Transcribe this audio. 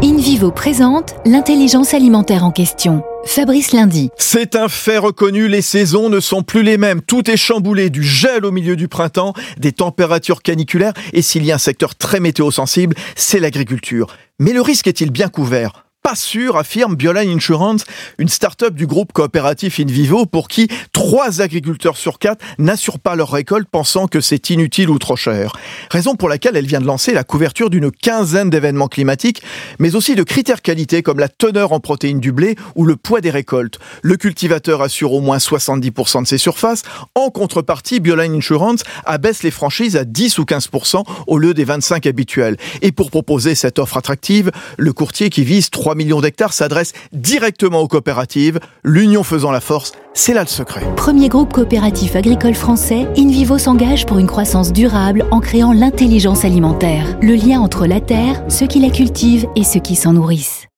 InVivo présente l'intelligence alimentaire en question. Fabrice Lundi. C'est un fait reconnu, les saisons ne sont plus les mêmes. Tout est chamboulé, du gel au milieu du printemps, des températures caniculaires, et s'il y a un secteur très météo-sensible, c'est l'agriculture. Mais le risque est-il bien couvert? Pas sûr, affirme Bioline Insurance, une start-up du groupe coopératif InVivo pour qui trois agriculteurs sur quatre n'assurent pas leur récolte pensant que c'est inutile ou trop cher. Raison pour laquelle elle vient de lancer la couverture d'une quinzaine d'événements climatiques, mais aussi de critères qualité comme la teneur en protéines du blé ou le poids des récoltes. Le cultivateur assure au moins 70% de ses surfaces. En contrepartie, Bioline Insurance abaisse les franchises à 10 ou 15% au lieu des 25 habituels. Et pour proposer cette offre attractive, le courtier qui vise 3 millions d'hectares s'adresse directement aux coopératives. L'union faisant la force, c'est là le secret. Premier groupe coopératif agricole français, InVivo s'engage pour une croissance durable en créant l'intelligence alimentaire, le lien entre la terre, ceux qui la cultivent et ceux qui s'en nourrissent.